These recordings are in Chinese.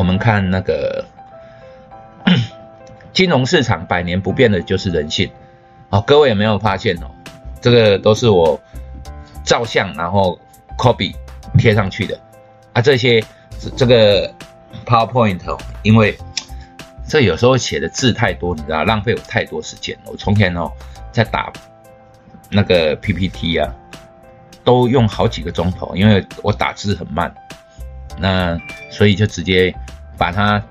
我们看那个 金融市场百年不变的就是人性。好，各位有没有发现哦？这个都是我照相然后 copy 贴上去的啊。这些这个 PowerPoint，因为这有时候写的字太多，你知道，浪费我太多时间。我从前哦在打那个 PPT 啊，都用好几个钟头，因为我打字很慢。那所以就直接把它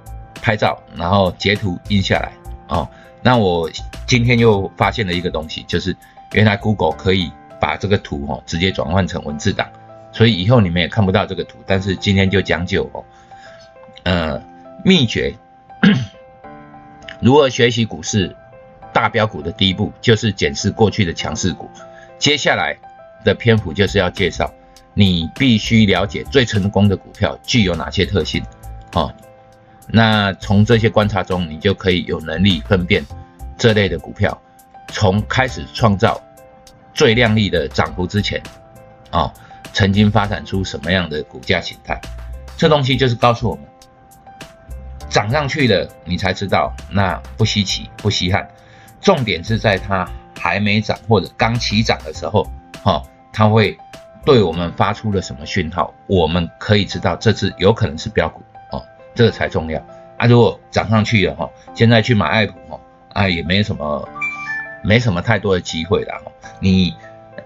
拍照，然后截图印下来哦。那我今天又发现了一个东西，就是原来 Google 可以把这个图哦直接转换成文字档，所以以后你们也看不到这个图。但是今天就讲究哦，呃，秘诀，如何学习股市大标股的第一步就是检视过去的强势股。接下来的篇幅就是要介绍。你必须了解最成功的股票具有哪些特性，哦，那从这些观察中，你就可以有能力分辨这类的股票从开始创造最亮丽的涨幅之前，哦，曾经发展出什么样的股价形态。这东西就是告诉我们，涨上去了你才知道，那不稀奇不稀罕，重点是在它还没涨或者刚起涨的时候，哈，它会。对我们发出了什么讯号，我们可以知道这次有可能是标股，这个才重要啊。如果涨上去了哈，现在去买爱普哦，啊也没什么，没什么太多的机会了。你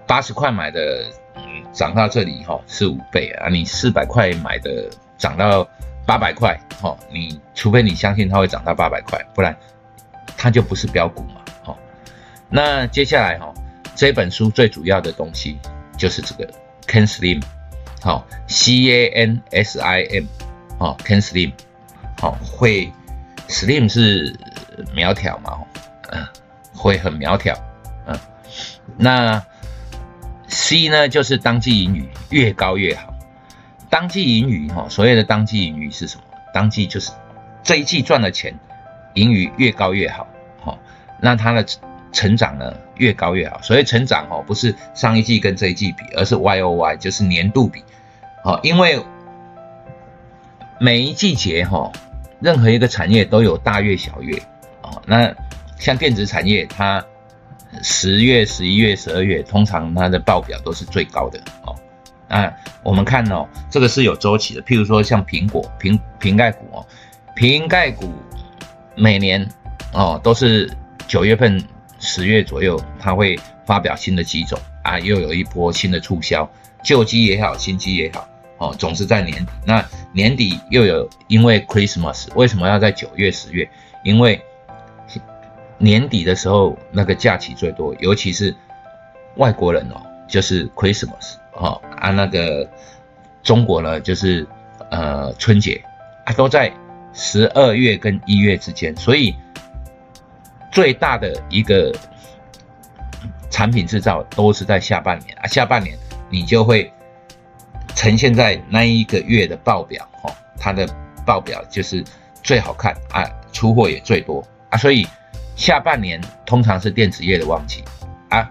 八十块买的，嗯，涨到这里哈是五倍啊。你四百块买的涨到八百块，哈，你除非你相信它会涨到八百块，不然它就不是标股嘛。好，那接下来哈，这本书最主要的东西就是这个。Can Slim，好，C A N S I M，哦，Can Slim，好，会，Slim 是苗条嘛，嗯，会很苗条，嗯，那 C 呢，就是当季盈余越高越好，当季盈余哈，所谓的当季盈余是什么？当季就是这一季赚的钱，盈余越高越好，好，那它的。成长呢越高越好，所以成长哦不是上一季跟这一季比，而是 Y O Y 就是年度比，好，因为每一季节哈，任何一个产业都有大月小月，哦，那像电子产业，它十月、十一月、十二月通常它的报表都是最高的哦，那我们看哦，这个是有周期的，譬如说像苹果、瓶瓶盖股哦，瓶盖股每年哦都是九月份。十月左右，它会发表新的机种啊，又有一波新的促销，旧机也好，新机也好，哦，总是在年底。那年底又有因为 Christmas，为什么要在九月、十月？因为年底的时候那个假期最多，尤其是外国人哦，就是 Christmas 哦啊，那个中国呢就是呃春节啊，都在十二月跟一月之间，所以。最大的一个产品制造都是在下半年啊，下半年你就会呈现在那一个月的报表哦，它的报表就是最好看啊，出货也最多啊，所以下半年通常是电子业的旺季啊，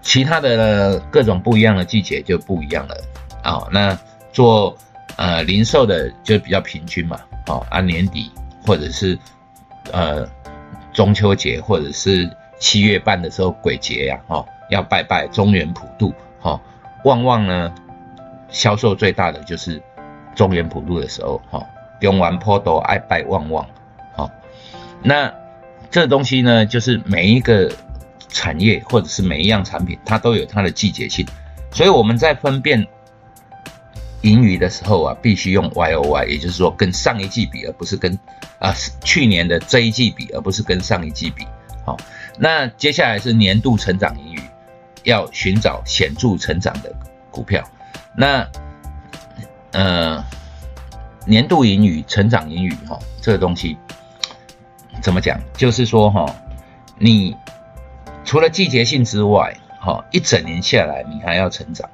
其他的各种不一样的季节就不一样了啊，那做呃零售的就比较平均嘛，哦，按年底或者是呃。中秋节或者是七月半的时候，鬼节呀，哈，要拜拜中原普渡，哈，旺旺呢，销售最大的就是中原普渡的时候，哈，用完坡都爱拜旺旺，好，那这东西呢，就是每一个产业或者是每一样产品，它都有它的季节性，所以我们在分辨。盈余的时候啊，必须用 Y O Y，也就是说跟上一季比，而不是跟啊去年的这一季比，而不是跟上一季比。好，那接下来是年度成长盈余，要寻找显著成长的股票。那呃，年度盈余、成长盈余哈，这个东西怎么讲？就是说哈，你除了季节性之外，哈，一整年下来你还要成长。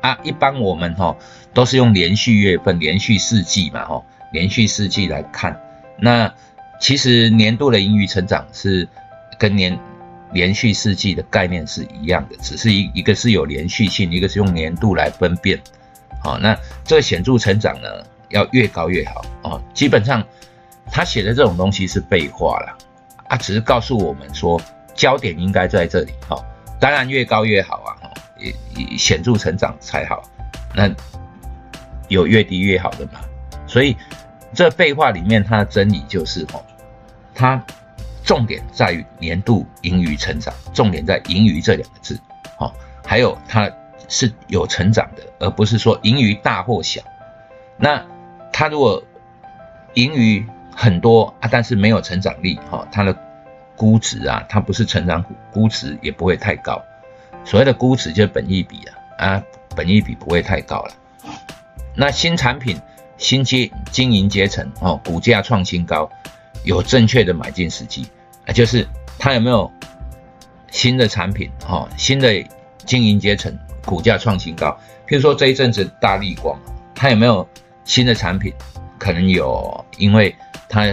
啊，一般我们哈都是用连续月份、连续四季嘛，哈，连续四季来看。那其实年度的盈余成长是跟年连续四季的概念是一样的，只是一一个是有连续性，一个是用年度来分辨。好，那这个显著成长呢，要越高越好哦。基本上他写的这种东西是废话了啊，只是告诉我们说焦点应该在这里哈。当然越高越好啊，也也显著成长才好。那有越低越好的嘛？所以这废话里面它的真理就是哦，它重点在于年度盈余成长，重点在盈余这两个字，哦，还有它是有成长的，而不是说盈余大或小。那它如果盈余很多啊，但是没有成长力，哈，它的估值啊，它不是成长股，估值也不会太高。所谓的估值就是本益比啊，啊，本益比不会太高了。那新产品、新阶经营阶层哦，股价创新高，有正确的买进时机啊，就是它有没有新的产品哦，新的经营阶层股价创新高。譬如说这一阵子大力光，它有没有新的产品？可能有，因为它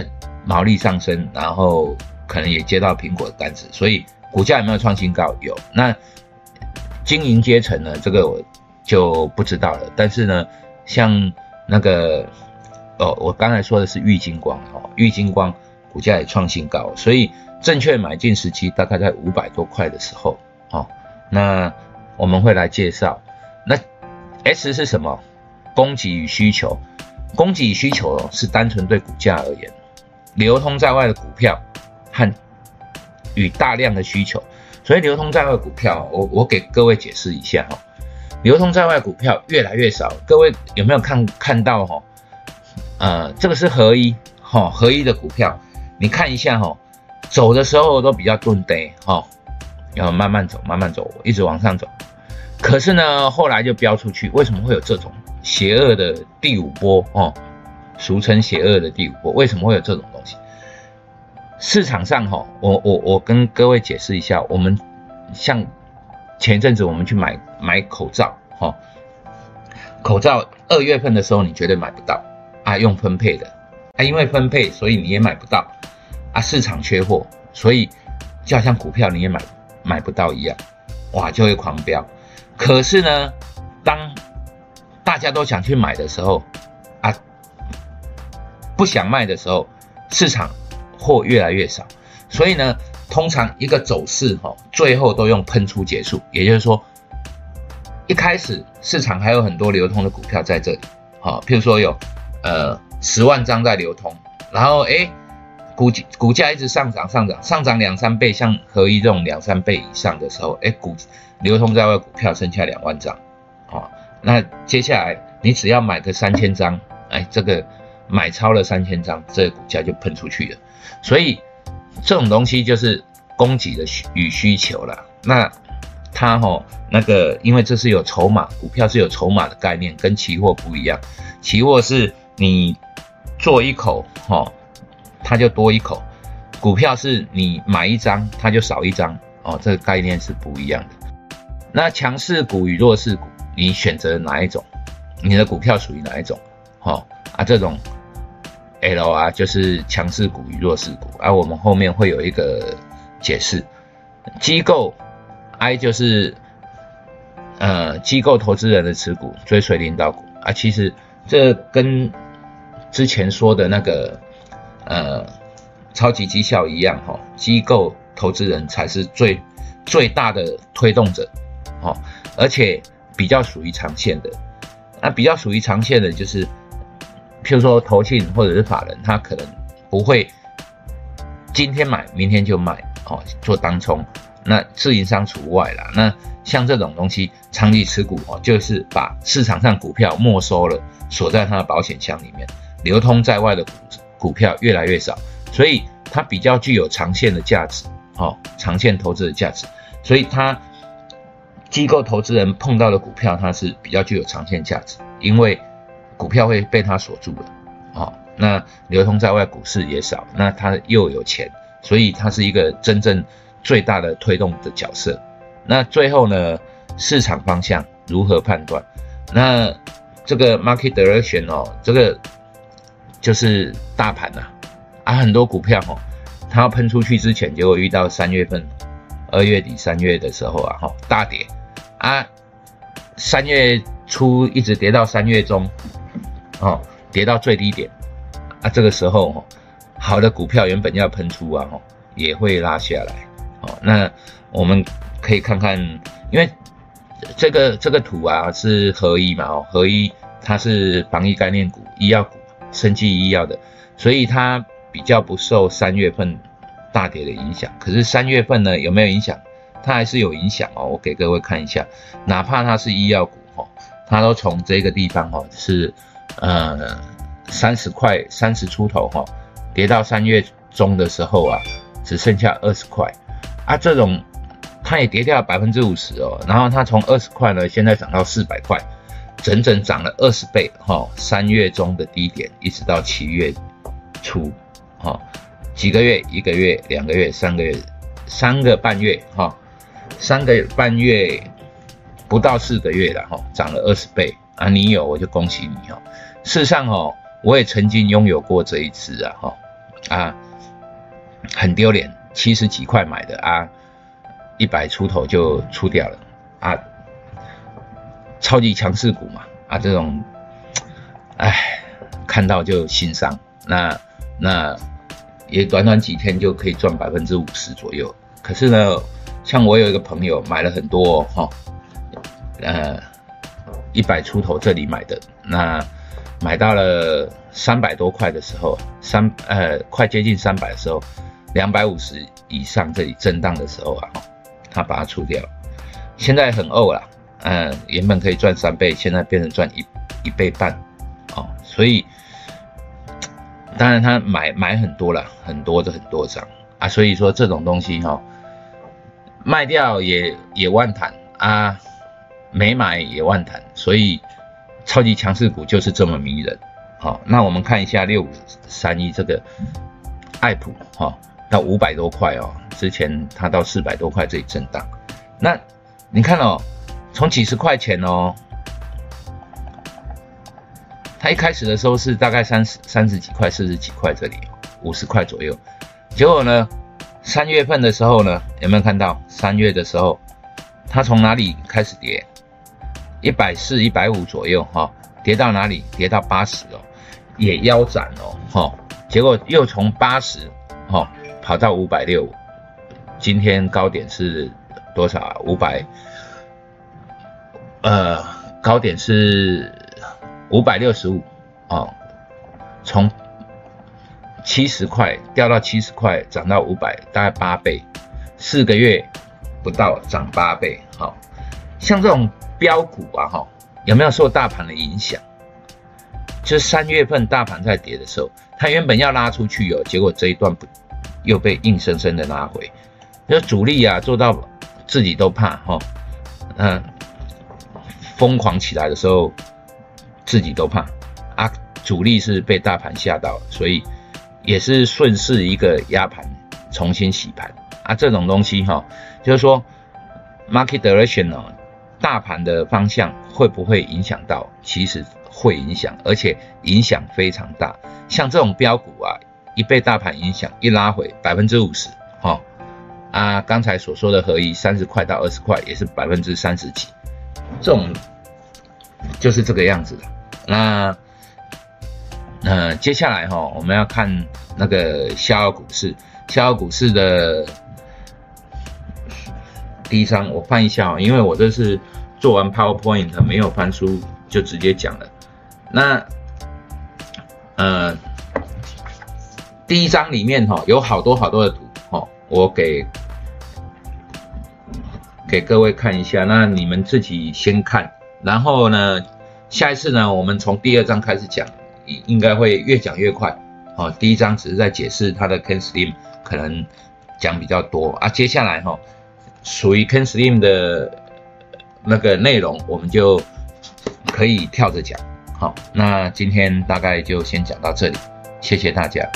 毛利上升，然后。可能也接到苹果的单子，所以股价有没有创新高？有。那经营阶层呢？这个我就不知道了。但是呢，像那个哦，我刚才说的是玉金光哦，玉金光股价也创新高，所以正确买进时期大概在五百多块的时候哦。那我们会来介绍。那 S 是什么？供给与需求。供给与需求是单纯对股价而言，流通在外的股票。和与大量的需求，所以流通在外股票，我我给各位解释一下哈，流通在外股票越来越少，各位有没有看看到哈？呃，这个是合一哈，合一的股票，你看一下哈，走的时候都比较钝呆哈，要慢慢走，慢慢走，一直往上走，可是呢，后来就飙出去，为什么会有这种邪恶的第五波哦？俗称邪恶的第五波，为什么会有这种东西？市场上哈，我我我跟各位解释一下，我们像前阵子我们去买买口罩哈，口罩二月份的时候你绝对买不到啊，用分配的啊，因为分配所以你也买不到啊，市场缺货，所以就好像股票你也买买不到一样，哇就会狂飙。可是呢，当大家都想去买的时候啊，不想卖的时候，市场。货越来越少，所以呢，通常一个走势哈，最后都用喷出结束。也就是说，一开始市场还有很多流通的股票在这里，好，譬如说有呃十万张在流通，然后哎股股价一直上涨上涨上涨两三倍，像合一这种两三倍以上的时候，哎股流通在外股票剩下两万张，啊，那接下来你只要买个三千张，哎这个买超了三千张，这个股价就喷出去了。所以这种东西就是供给的与需求了。那它哈那个，因为这是有筹码，股票是有筹码的概念，跟期货不一样。期货是你做一口哈，它就多一口；股票是你买一张，它就少一张哦。这个概念是不一样的。那强势股与弱势股，你选择哪一种？你的股票属于哪一种？哈啊这种。L 啊，就是强势股与弱势股，而我们后面会有一个解释。机构 I 就是呃机构投资人的持股，追随领导股啊。其实这跟之前说的那个呃超级绩效一样哈，机构投资人才是最最大的推动者哦，而且比较属于长线的。那比较属于长线的就是。譬如说投信或者是法人，他可能不会今天买明天就卖哦，做当冲，那自营商除外啦。那像这种东西长期持股哦，就是把市场上股票没收了，锁在它的保险箱里面，流通在外的股股票越来越少，所以它比较具有长线的价值哦，长线投资的价值。所以它机构投资人碰到的股票，它是比较具有长线价值，因为。股票会被他锁住了，哦，那流通在外股市也少，那他又有钱，所以他是一个真正最大的推动的角色。那最后呢，市场方向如何判断？那这个 market direction 哦，这个就是大盘呐，啊，很多股票哦，它要喷出去之前，结果遇到三月份、二月底、三月的时候啊，哈，大跌啊，三月初一直跌到三月中。哦，跌到最低点啊，这个时候好的股票原本要喷出啊，也会拉下来。哦，那我们可以看看，因为这个这个图啊是合一嘛，哦，合一它是防疫概念股、医药股、生技医药的，所以它比较不受三月份大跌的影响。可是三月份呢有没有影响？它还是有影响哦。我给各位看一下，哪怕它是医药股哦，它都从这个地方哦是呃三十块三十出头哈，跌到三月中的时候啊，只剩下二十块。啊，这种它也跌掉百分之五十哦，然后它从二十块呢，现在涨到四百块，整整涨了二十倍哈。三月中的低点，一直到七月初，哈，几个月，一个月，两个月，三个月，三个半月哈，三个半月不到四个月了哈，涨了二十倍啊！你有我就恭喜你哈。事实上哦，我也曾经拥有过这一次啊哈啊，很丢脸。七十几块买的啊，一百出头就出掉了啊，超级强势股嘛啊，这种，唉，看到就心伤。那那也短短几天就可以赚百分之五十左右。可是呢，像我有一个朋友买了很多哈，呃，一百出头这里买的，那买到了三百多块的时候，三呃快接近三百的时候。两百五十以上这里震荡的时候啊，他把它出掉，现在很呕了，嗯，原本可以赚三倍，现在变成赚一一倍半，哦，所以当然他买买很多了，很多的很多张啊，所以说这种东西哈，卖掉也也万谈啊，没买也万谈，所以超级强势股就是这么迷人，好，那我们看一下六五三一这个爱普哈。到五百多块哦，之前它到四百多块这里震荡，那你看哦，从几十块钱哦，它一开始的时候是大概三十三十几块、四十几块这里，五十块左右，结果呢，三月份的时候呢，有没有看到？三月的时候，它从哪里开始跌？一百四、一百五左右哈，跌到哪里？跌到八十哦，也腰斩哦，哈，结果又从八十，哈。跑到五百六，今天高点是多少啊？五百，呃，高点是五百六十五哦，从七十块掉到七十块，涨到五百，大概八倍，四个月不到涨八倍。好，像这种标股啊，哈，有没有受大盘的影响？就三月份大盘在跌的时候，它原本要拉出去哦，结果这一段不。又被硬生生的拉回，那主力啊做到自己都怕哈，嗯，疯狂起来的时候自己都怕啊，主力是被大盘吓到，所以也是顺势一个压盘，重新洗盘啊，这种东西哈，就是说 market direction 呢，大盘的方向会不会影响到？其实会影响，而且影响非常大，像这种标股啊。一被大盘影响，一拉回百分之五十，哈啊，刚才所说的合一三十块到二十块也是百分之三十几，这种就是这个样子的。那呃，接下来哈，我们要看那个逍遥股市，逍遥股市的第一章，我翻一下哦，因为我这是做完 PowerPoint 没有翻书就直接讲了。那呃。第一章里面哈有好多好多的图哈，我给给各位看一下，那你们自己先看，然后呢，下一次呢我们从第二章开始讲，应该会越讲越快。哦，第一章只是在解释它的 Ken Slim，可能讲比较多啊。接下来哈，属于 Ken Slim 的那个内容，我们就可以跳着讲。好，那今天大概就先讲到这里，谢谢大家。